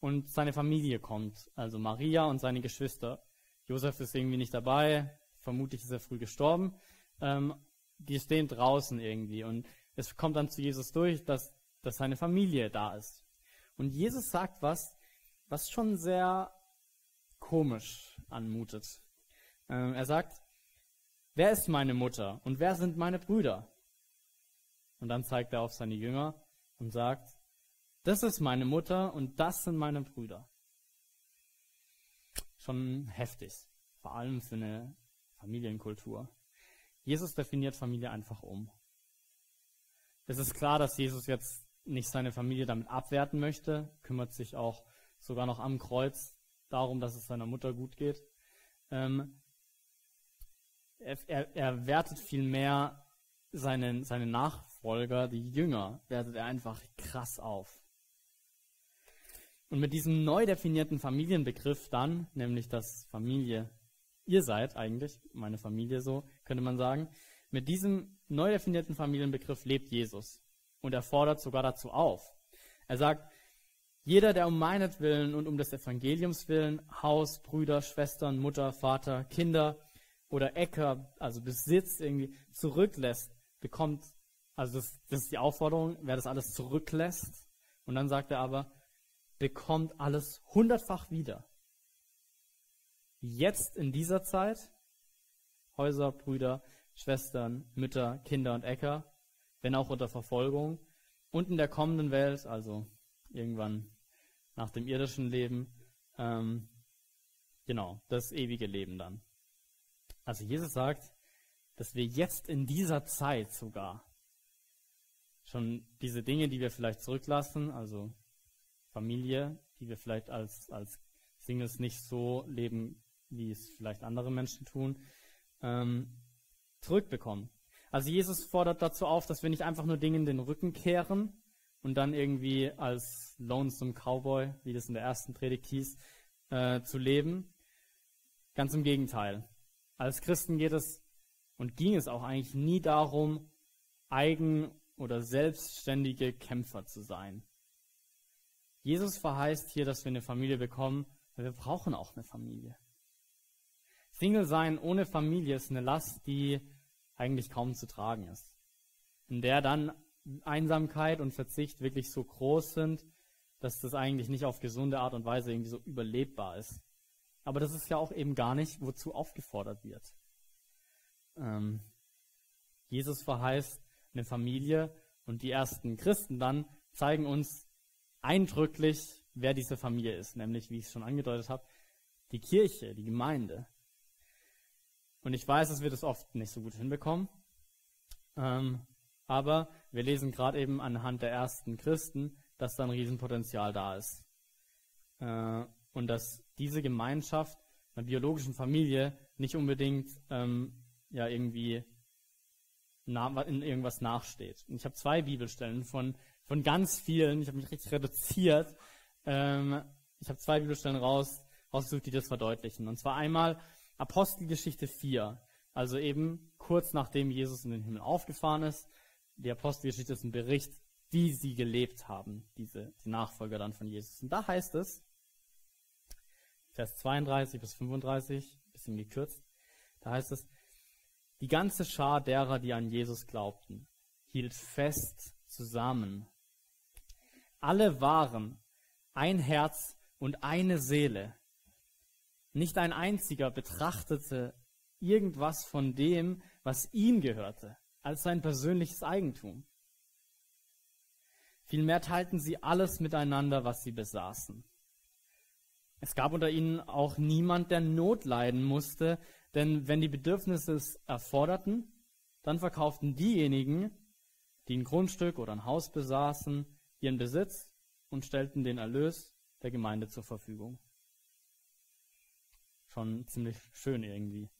und seine Familie kommt, also Maria und seine Geschwister. Josef ist irgendwie nicht dabei, vermutlich ist er früh gestorben. Ähm, die stehen draußen irgendwie und es kommt dann zu Jesus durch, dass, dass seine Familie da ist. Und Jesus sagt was, was schon sehr komisch anmutet. Ähm, er sagt, wer ist meine Mutter und wer sind meine Brüder? Und dann zeigt er auf seine Jünger und sagt, das ist meine Mutter und das sind meine Brüder. Schon heftig, vor allem für eine Familienkultur. Jesus definiert Familie einfach um. Es ist klar, dass Jesus jetzt nicht seine Familie damit abwerten möchte, kümmert sich auch sogar noch am Kreuz darum, dass es seiner Mutter gut geht. Ähm, er, er, er wertet vielmehr seinen, seine Nachfolger, die Jünger, wertet er einfach krass auf. Und mit diesem neu definierten Familienbegriff dann, nämlich dass Familie ihr seid eigentlich, meine Familie so, könnte man sagen, mit diesem neu definierten Familienbegriff lebt Jesus. Und er fordert sogar dazu auf. Er sagt, jeder, der um meinetwillen und um des Evangeliums willen Haus, Brüder, Schwestern, Mutter, Vater, Kinder oder Äcker, also Besitz irgendwie zurücklässt, bekommt, also das, das ist die Aufforderung, wer das alles zurücklässt. Und dann sagt er aber, bekommt alles hundertfach wieder. Jetzt in dieser Zeit, Häuser, Brüder, Schwestern, Mütter, Kinder und Äcker, wenn auch unter Verfolgung, und in der kommenden Welt, also irgendwann nach dem irdischen Leben, ähm, genau, das ewige Leben dann. Also Jesus sagt, dass wir jetzt in dieser Zeit sogar schon diese Dinge, die wir vielleicht zurücklassen, also Familie, die wir vielleicht als, als Singles nicht so leben, wie es vielleicht andere Menschen tun, ähm, zurückbekommen. Also Jesus fordert dazu auf, dass wir nicht einfach nur Dingen den Rücken kehren und dann irgendwie als Lonesome Cowboy, wie das in der ersten Predigt hieß, äh, zu leben. Ganz im Gegenteil. Als Christen geht es und ging es auch eigentlich nie darum, eigen- oder selbstständige Kämpfer zu sein. Jesus verheißt hier, dass wir eine Familie bekommen, weil wir brauchen auch eine Familie. Single sein ohne Familie ist eine Last, die eigentlich kaum zu tragen ist. In der dann Einsamkeit und Verzicht wirklich so groß sind, dass das eigentlich nicht auf gesunde Art und Weise irgendwie so überlebbar ist. Aber das ist ja auch eben gar nicht, wozu aufgefordert wird. Ähm, Jesus verheißt eine Familie und die ersten Christen dann zeigen uns eindrücklich, wer diese Familie ist, nämlich, wie ich es schon angedeutet habe, die Kirche, die Gemeinde. Und ich weiß, dass wir das oft nicht so gut hinbekommen, ähm, aber wir lesen gerade eben anhand der ersten Christen, dass da ein Riesenpotenzial da ist. Äh, und dass diese Gemeinschaft einer biologischen Familie nicht unbedingt ähm, ja irgendwie in irgendwas nachsteht. Und ich habe zwei Bibelstellen von von ganz vielen, ich habe mich richtig reduziert, ähm, ich habe zwei Bibelstellen raus, rausgesucht, die das verdeutlichen. Und zwar einmal Apostelgeschichte 4, also eben kurz nachdem Jesus in den Himmel aufgefahren ist. Die Apostelgeschichte ist ein Bericht, wie sie gelebt haben, diese die Nachfolger dann von Jesus. Und da heißt es, Vers 32 bis 35, bisschen gekürzt, da heißt es, die ganze Schar derer, die an Jesus glaubten, hielt fest zusammen alle waren ein Herz und eine Seele. Nicht ein einziger betrachtete irgendwas von dem, was ihm gehörte, als sein persönliches Eigentum. Vielmehr teilten sie alles miteinander, was sie besaßen. Es gab unter ihnen auch niemand, der Not leiden musste, denn wenn die Bedürfnisse es erforderten, dann verkauften diejenigen, die ein Grundstück oder ein Haus besaßen, ihren Besitz und stellten den Erlös der Gemeinde zur Verfügung. Schon ziemlich schön irgendwie.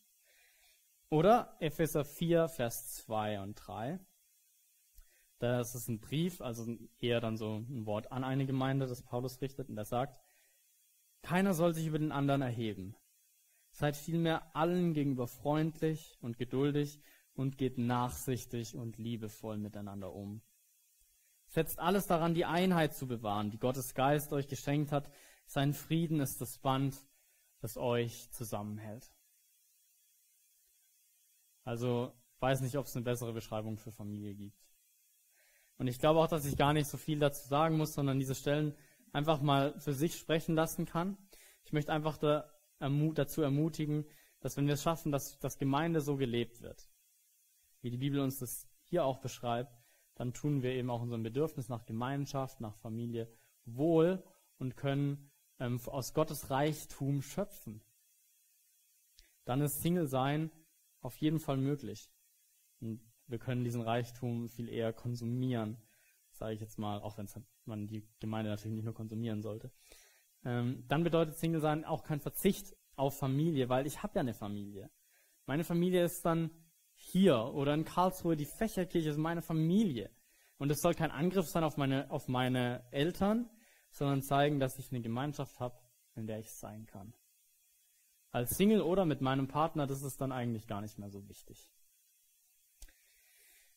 Oder Epheser 4, Vers 2 und 3. Das ist ein Brief, also eher dann so ein Wort an eine Gemeinde, das Paulus richtet, und er sagt, keiner soll sich über den anderen erheben, Seid vielmehr allen gegenüber freundlich und geduldig und geht nachsichtig und liebevoll miteinander um. Setzt alles daran, die Einheit zu bewahren, die Gottes Geist euch geschenkt hat. Sein Frieden ist das Band, das euch zusammenhält. Also weiß nicht, ob es eine bessere Beschreibung für Familie gibt. Und ich glaube auch, dass ich gar nicht so viel dazu sagen muss, sondern diese Stellen einfach mal für sich sprechen lassen kann. Ich möchte einfach da, dazu ermutigen, dass wenn wir es schaffen, dass, dass Gemeinde so gelebt wird, wie die Bibel uns das hier auch beschreibt, dann tun wir eben auch unserem Bedürfnis nach Gemeinschaft, nach Familie wohl und können ähm, aus Gottes Reichtum schöpfen. Dann ist Single sein auf jeden Fall möglich. Und wir können diesen Reichtum viel eher konsumieren, sage ich jetzt mal, auch wenn man die Gemeinde natürlich nicht nur konsumieren sollte. Ähm, dann bedeutet Single sein auch kein Verzicht auf Familie, weil ich habe ja eine Familie. Meine Familie ist dann hier oder in Karlsruhe, die Fächerkirche ist meine Familie. Und es soll kein Angriff sein auf meine, auf meine Eltern, sondern zeigen, dass ich eine Gemeinschaft habe, in der ich sein kann. Als Single oder mit meinem Partner, das ist dann eigentlich gar nicht mehr so wichtig.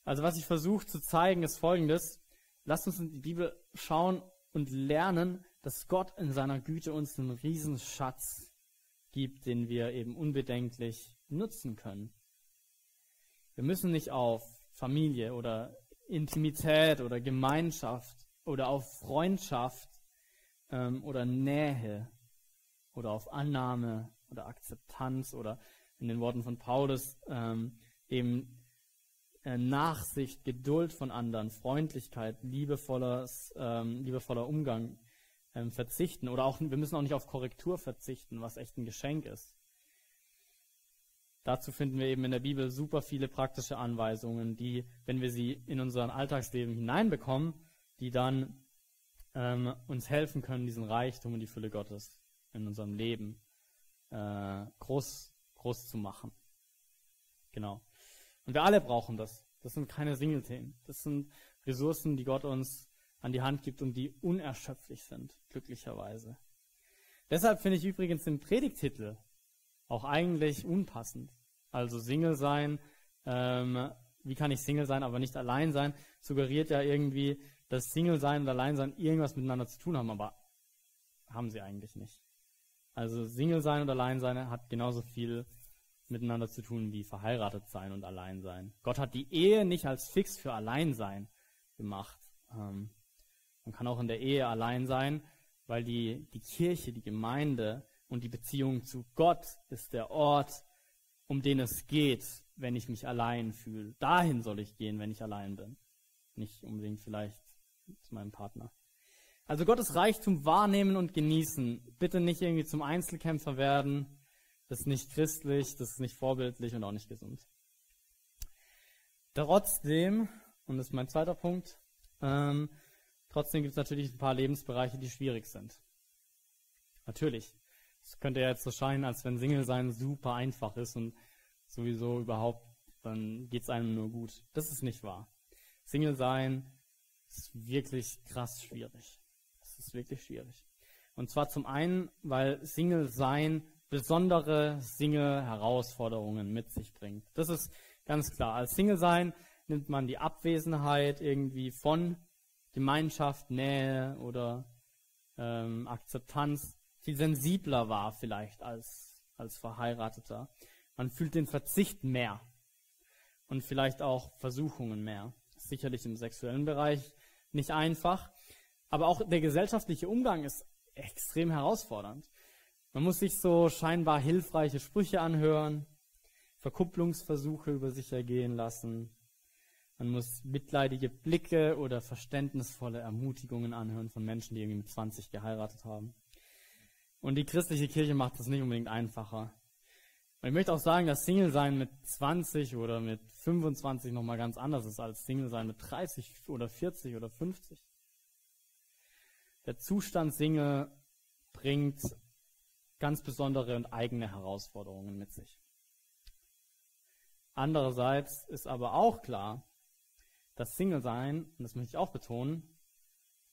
Also was ich versuche zu zeigen, ist folgendes. Lasst uns in die Bibel schauen und lernen, dass Gott in seiner Güte uns einen Riesenschatz gibt, den wir eben unbedenklich nutzen können. Wir müssen nicht auf Familie oder Intimität oder Gemeinschaft oder auf Freundschaft ähm, oder Nähe oder auf Annahme oder Akzeptanz oder in den Worten von Paulus ähm, eben Nachsicht, Geduld von anderen, Freundlichkeit, liebevolles, ähm, liebevoller Umgang ähm, verzichten. Oder auch, wir müssen auch nicht auf Korrektur verzichten, was echt ein Geschenk ist. Dazu finden wir eben in der Bibel super viele praktische Anweisungen, die, wenn wir sie in unser Alltagsleben hineinbekommen, die dann ähm, uns helfen können, diesen Reichtum und die Fülle Gottes in unserem Leben äh, groß, groß zu machen. Genau. Und wir alle brauchen das. Das sind keine Single-Themen. Das sind Ressourcen, die Gott uns an die Hand gibt und die unerschöpflich sind, glücklicherweise. Deshalb finde ich übrigens den Predigtitel auch eigentlich unpassend. Also Single sein, ähm, wie kann ich Single sein, aber nicht allein sein, suggeriert ja irgendwie, dass Single sein und allein sein irgendwas miteinander zu tun haben, aber haben sie eigentlich nicht. Also Single sein und allein sein hat genauso viel miteinander zu tun wie verheiratet sein und allein sein. Gott hat die Ehe nicht als fix für Alleinsein gemacht. Ähm, man kann auch in der Ehe allein sein, weil die, die Kirche, die Gemeinde und die Beziehung zu Gott ist der Ort, um den es geht, wenn ich mich allein fühle. Dahin soll ich gehen, wenn ich allein bin. Nicht unbedingt vielleicht zu meinem Partner. Also Gottes Reichtum wahrnehmen und genießen. Bitte nicht irgendwie zum Einzelkämpfer werden, das ist nicht christlich, das ist nicht vorbildlich und auch nicht gesund. Trotzdem, und das ist mein zweiter Punkt, ähm, trotzdem gibt es natürlich ein paar Lebensbereiche, die schwierig sind. Natürlich. Es könnte ja jetzt so scheinen, als wenn Single sein super einfach ist und sowieso überhaupt, dann geht es einem nur gut. Das ist nicht wahr. Single sein ist wirklich krass schwierig. Das ist wirklich schwierig. Und zwar zum einen, weil Single sein besondere Single-Herausforderungen mit sich bringt. Das ist ganz klar. Als Single sein nimmt man die Abwesenheit irgendwie von Gemeinschaft, Nähe oder ähm, Akzeptanz viel sensibler wahr vielleicht als, als Verheirateter. Man fühlt den Verzicht mehr und vielleicht auch Versuchungen mehr. Sicherlich im sexuellen Bereich nicht einfach, aber auch der gesellschaftliche Umgang ist extrem herausfordernd. Man muss sich so scheinbar hilfreiche Sprüche anhören, Verkupplungsversuche über sich ergehen lassen. Man muss mitleidige Blicke oder verständnisvolle Ermutigungen anhören von Menschen, die irgendwie mit 20 geheiratet haben. Und die christliche Kirche macht das nicht unbedingt einfacher. Und ich möchte auch sagen, dass Single-Sein mit 20 oder mit 25 nochmal ganz anders ist als Single-Sein mit 30 oder 40 oder 50. Der Zustand Single bringt ganz besondere und eigene Herausforderungen mit sich. Andererseits ist aber auch klar, dass Single sein, und das möchte ich auch betonen,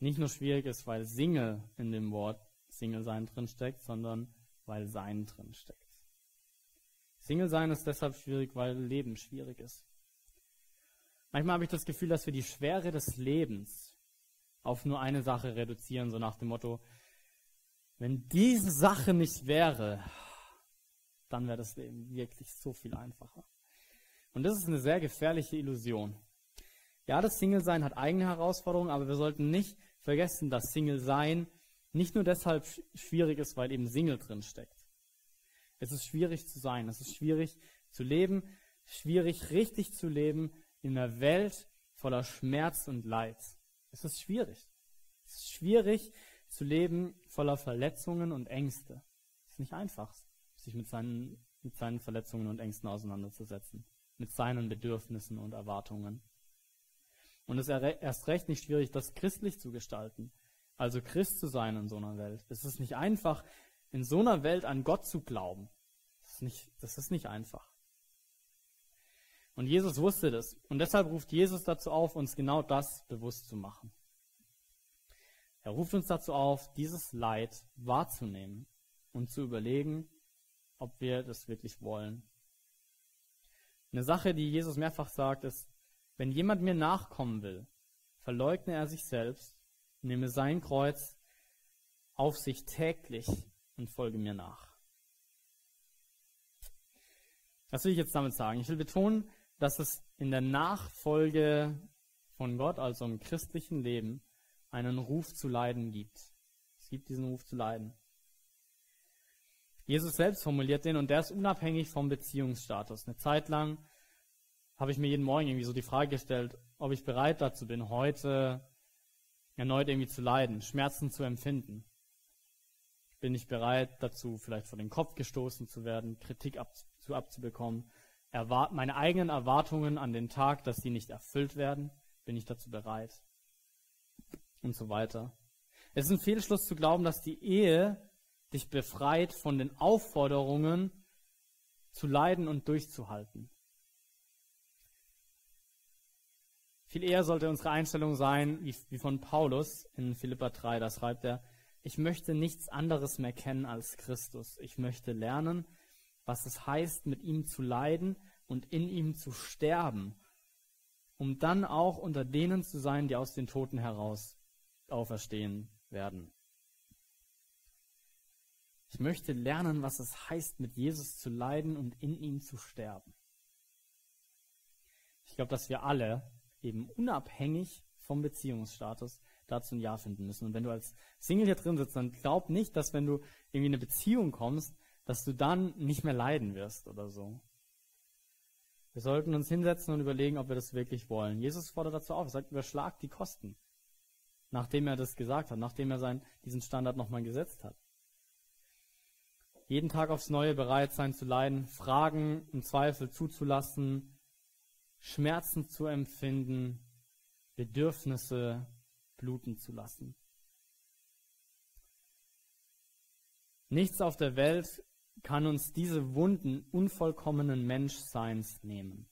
nicht nur schwierig ist, weil Single in dem Wort Single sein drinsteckt, sondern weil sein drinsteckt. Single sein ist deshalb schwierig, weil Leben schwierig ist. Manchmal habe ich das Gefühl, dass wir die Schwere des Lebens auf nur eine Sache reduzieren, so nach dem Motto, wenn diese Sache nicht wäre, dann wäre das Leben wirklich so viel einfacher. Und das ist eine sehr gefährliche Illusion. Ja, das Single-Sein hat eigene Herausforderungen, aber wir sollten nicht vergessen, dass Single-Sein nicht nur deshalb schwierig ist, weil eben Single drin steckt. Es ist schwierig zu sein, es ist schwierig zu leben, schwierig richtig zu leben in einer Welt voller Schmerz und Leid. Es ist schwierig. Es ist schwierig zu leben voller Verletzungen und Ängste. Es ist nicht einfach, sich mit seinen, mit seinen Verletzungen und Ängsten auseinanderzusetzen, mit seinen Bedürfnissen und Erwartungen. Und es ist erst recht nicht schwierig, das christlich zu gestalten, also Christ zu sein in so einer Welt. Es ist nicht einfach, in so einer Welt an Gott zu glauben. Das ist nicht, das ist nicht einfach. Und Jesus wusste das. Und deshalb ruft Jesus dazu auf, uns genau das bewusst zu machen. Er ruft uns dazu auf, dieses Leid wahrzunehmen und zu überlegen, ob wir das wirklich wollen. Eine Sache, die Jesus mehrfach sagt, ist, wenn jemand mir nachkommen will, verleugne er sich selbst, nehme sein Kreuz auf sich täglich und folge mir nach. Was will ich jetzt damit sagen? Ich will betonen, dass es in der Nachfolge von Gott, also im christlichen Leben, einen Ruf zu leiden gibt. Es gibt diesen Ruf zu leiden. Jesus selbst formuliert den und der ist unabhängig vom Beziehungsstatus. Eine Zeit lang habe ich mir jeden Morgen irgendwie so die Frage gestellt, ob ich bereit dazu bin, heute erneut irgendwie zu leiden, Schmerzen zu empfinden. Bin ich bereit dazu, vielleicht vor den Kopf gestoßen zu werden, Kritik ab, zu abzubekommen, erwart meine eigenen Erwartungen an den Tag, dass sie nicht erfüllt werden, bin ich dazu bereit und so weiter. Es ist ein Fehlschluss zu glauben, dass die Ehe dich befreit von den Aufforderungen zu leiden und durchzuhalten. Viel eher sollte unsere Einstellung sein, wie, von Paulus in Philippa 3, da schreibt er, ich möchte nichts anderes mehr kennen als Christus. Ich möchte lernen, was es heißt, mit ihm zu leiden und in ihm zu sterben, um dann auch unter denen zu sein, die aus den Toten heraus auferstehen werden. Ich möchte lernen, was es heißt, mit Jesus zu leiden und in ihm zu sterben. Ich glaube, dass wir alle eben unabhängig vom Beziehungsstatus dazu ein Ja finden müssen. Und wenn du als Single hier drin sitzt, dann glaub nicht, dass wenn du irgendwie in eine Beziehung kommst, dass du dann nicht mehr leiden wirst oder so. Wir sollten uns hinsetzen und überlegen, ob wir das wirklich wollen. Jesus fordert dazu auf, er sagt, überschlag die Kosten. Nachdem er das gesagt hat, nachdem er seinen, diesen Standard nochmal gesetzt hat jeden Tag aufs Neue bereit sein zu leiden, Fragen und Zweifel zuzulassen, Schmerzen zu empfinden, Bedürfnisse bluten zu lassen. Nichts auf der Welt kann uns diese Wunden unvollkommenen Menschseins nehmen.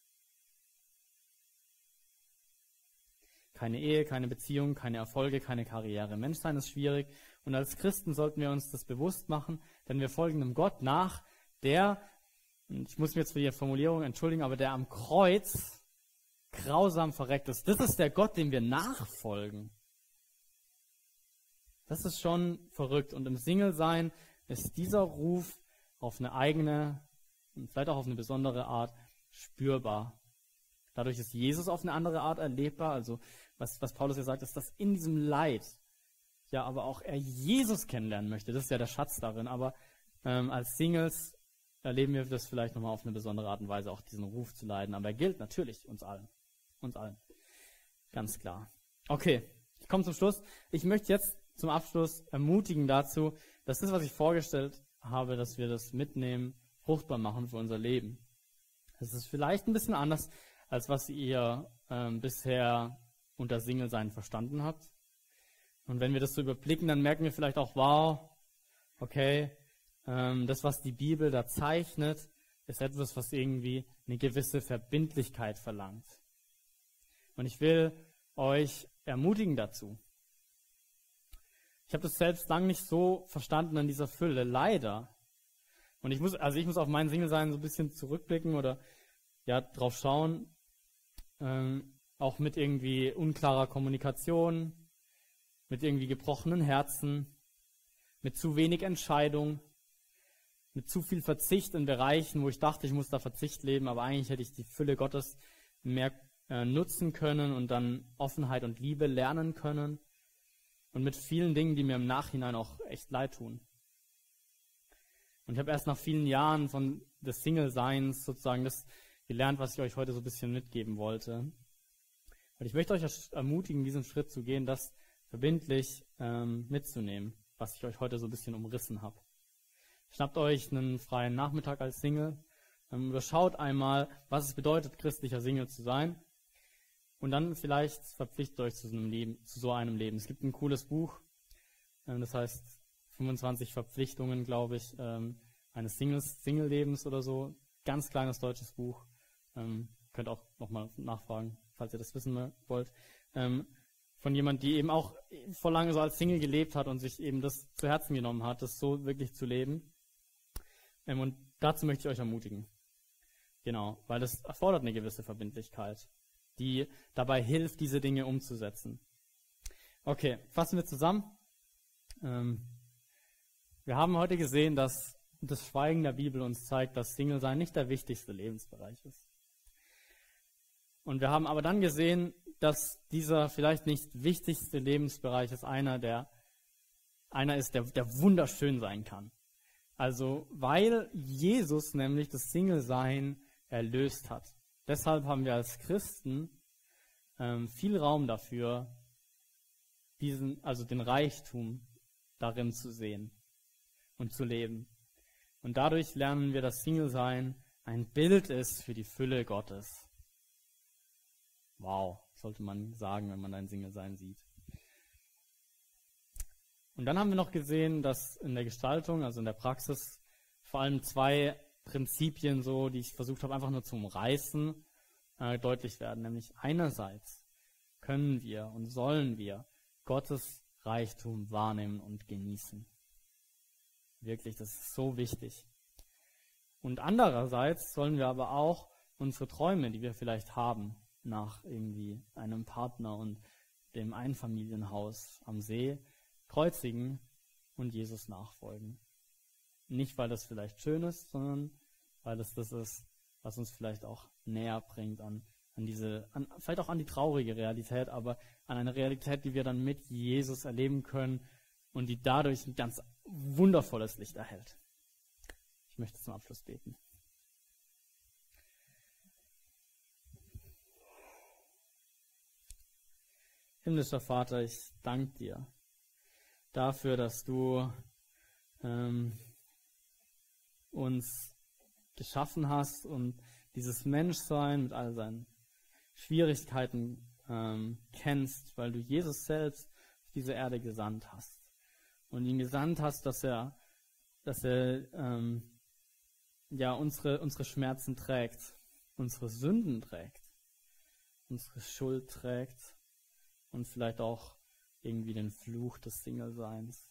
Keine Ehe, keine Beziehung, keine Erfolge, keine Karriere. Menschsein ist schwierig und als Christen sollten wir uns das bewusst machen, denn wir folgen einem Gott nach, der, ich muss mir jetzt für die Formulierung entschuldigen, aber der am Kreuz grausam verreckt ist. Das ist der Gott, dem wir nachfolgen. Das ist schon verrückt. Und im Single-Sein ist dieser Ruf auf eine eigene und vielleicht auch auf eine besondere Art spürbar. Dadurch ist Jesus auf eine andere Art erlebbar. Also was, was Paulus ja sagt, ist, dass in diesem Leid ja aber auch er Jesus kennenlernen möchte. Das ist ja der Schatz darin. Aber ähm, als Singles erleben wir das vielleicht nochmal auf eine besondere Art und Weise, auch diesen Ruf zu leiden. Aber er gilt natürlich uns allen. Uns allen. Ganz klar. Okay, ich komme zum Schluss. Ich möchte jetzt zum Abschluss ermutigen dazu, dass das, was ich vorgestellt habe, dass wir das mitnehmen, fruchtbar machen für unser Leben. Es ist vielleicht ein bisschen anders, als was ihr ähm, bisher unter Single-Sein verstanden habt. Und wenn wir das so überblicken, dann merken wir vielleicht auch, wow, okay, ähm, das, was die Bibel da zeichnet, ist etwas, was irgendwie eine gewisse Verbindlichkeit verlangt. Und ich will euch ermutigen dazu. Ich habe das selbst lang nicht so verstanden in dieser Fülle, leider. Und ich muss, also ich muss auf mein Single-Sein so ein bisschen zurückblicken oder ja, drauf schauen. Ähm, auch mit irgendwie unklarer Kommunikation, mit irgendwie gebrochenen Herzen, mit zu wenig Entscheidung, mit zu viel Verzicht in Bereichen, wo ich dachte, ich muss da Verzicht leben, aber eigentlich hätte ich die Fülle Gottes mehr äh, nutzen können und dann Offenheit und Liebe lernen können und mit vielen Dingen, die mir im Nachhinein auch echt leid tun. Und ich habe erst nach vielen Jahren von des Single-Seins sozusagen das gelernt, was ich euch heute so ein bisschen mitgeben wollte. Und ich möchte euch ermutigen, diesen Schritt zu gehen, das verbindlich ähm, mitzunehmen, was ich euch heute so ein bisschen umrissen habe. Schnappt euch einen freien Nachmittag als Single, ähm, überschaut einmal, was es bedeutet, christlicher Single zu sein. Und dann vielleicht verpflichtet euch zu so einem Leben, zu so einem Leben. Es gibt ein cooles Buch, ähm, das heißt 25 Verpflichtungen, glaube ich, ähm, eines Singles, Single-Lebens oder so. Ganz kleines deutsches Buch. Ähm, könnt auch nochmal nachfragen, falls ihr das wissen wollt. Ähm, von jemand, die eben auch vor lange so als Single gelebt hat und sich eben das zu Herzen genommen hat, das so wirklich zu leben. Ähm, und dazu möchte ich euch ermutigen. Genau, weil das erfordert eine gewisse Verbindlichkeit, die dabei hilft, diese Dinge umzusetzen. Okay, fassen wir zusammen. Ähm, wir haben heute gesehen, dass das Schweigen der Bibel uns zeigt, dass Single-Sein nicht der wichtigste Lebensbereich ist. Und wir haben aber dann gesehen, dass dieser vielleicht nicht wichtigste Lebensbereich ist einer, der einer ist, der, der wunderschön sein kann. Also, weil Jesus nämlich das Single-Sein erlöst hat. Deshalb haben wir als Christen ähm, viel Raum dafür, diesen, also den Reichtum darin zu sehen und zu leben. Und dadurch lernen wir, dass Single-Sein ein Bild ist für die Fülle Gottes. Wow, sollte man sagen, wenn man ein Single-Sein sieht. Und dann haben wir noch gesehen, dass in der Gestaltung, also in der Praxis, vor allem zwei Prinzipien so, die ich versucht habe einfach nur zu umreißen, äh, deutlich werden. Nämlich einerseits können wir und sollen wir Gottes Reichtum wahrnehmen und genießen. Wirklich, das ist so wichtig. Und andererseits sollen wir aber auch unsere Träume, die wir vielleicht haben, nach irgendwie einem Partner und dem Einfamilienhaus am See, kreuzigen und Jesus nachfolgen. Nicht, weil das vielleicht schön ist, sondern weil es das ist, was uns vielleicht auch näher bringt an, an diese, an, vielleicht auch an die traurige Realität, aber an eine Realität, die wir dann mit Jesus erleben können und die dadurch ein ganz wundervolles Licht erhält. Ich möchte zum Abschluss beten. Himmlischer Vater, ich danke dir dafür, dass du ähm, uns geschaffen hast und dieses Menschsein mit all seinen Schwierigkeiten ähm, kennst, weil du Jesus selbst auf diese Erde gesandt hast und ihn gesandt hast, dass er, dass er ähm, ja unsere unsere Schmerzen trägt, unsere Sünden trägt, unsere Schuld trägt und vielleicht auch irgendwie den Fluch des Single-Seins,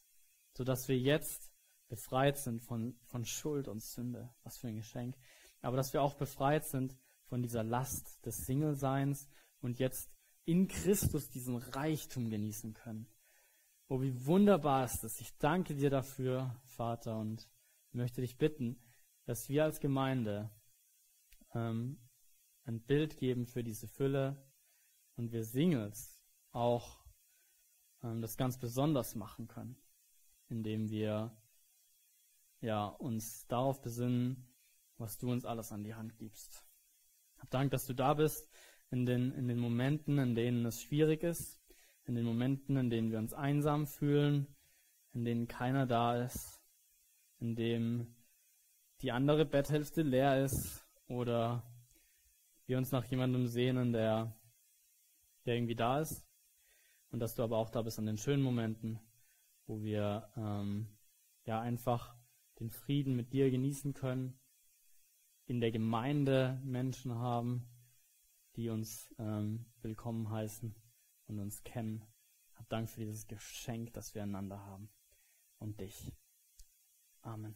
sodass wir jetzt befreit sind von, von Schuld und Sünde. Was für ein Geschenk. Aber dass wir auch befreit sind von dieser Last des Single-Seins und jetzt in Christus diesen Reichtum genießen können. Oh, wie wunderbar ist es. Ich danke dir dafür, Vater, und möchte dich bitten, dass wir als Gemeinde ähm, ein Bild geben für diese Fülle und wir Singles auch ähm, das ganz besonders machen können, indem wir ja, uns darauf besinnen, was du uns alles an die Hand gibst. Hab Dank, dass du da bist in den, in den Momenten, in denen es schwierig ist, in den Momenten, in denen wir uns einsam fühlen, in denen keiner da ist, in dem die andere Betthälfte leer ist oder wir uns nach jemandem sehnen, der, der irgendwie da ist und dass du aber auch da bist an den schönen Momenten, wo wir ähm, ja einfach den Frieden mit dir genießen können, in der Gemeinde Menschen haben, die uns ähm, willkommen heißen und uns kennen. Hab Dank für dieses Geschenk, das wir einander haben und dich. Amen.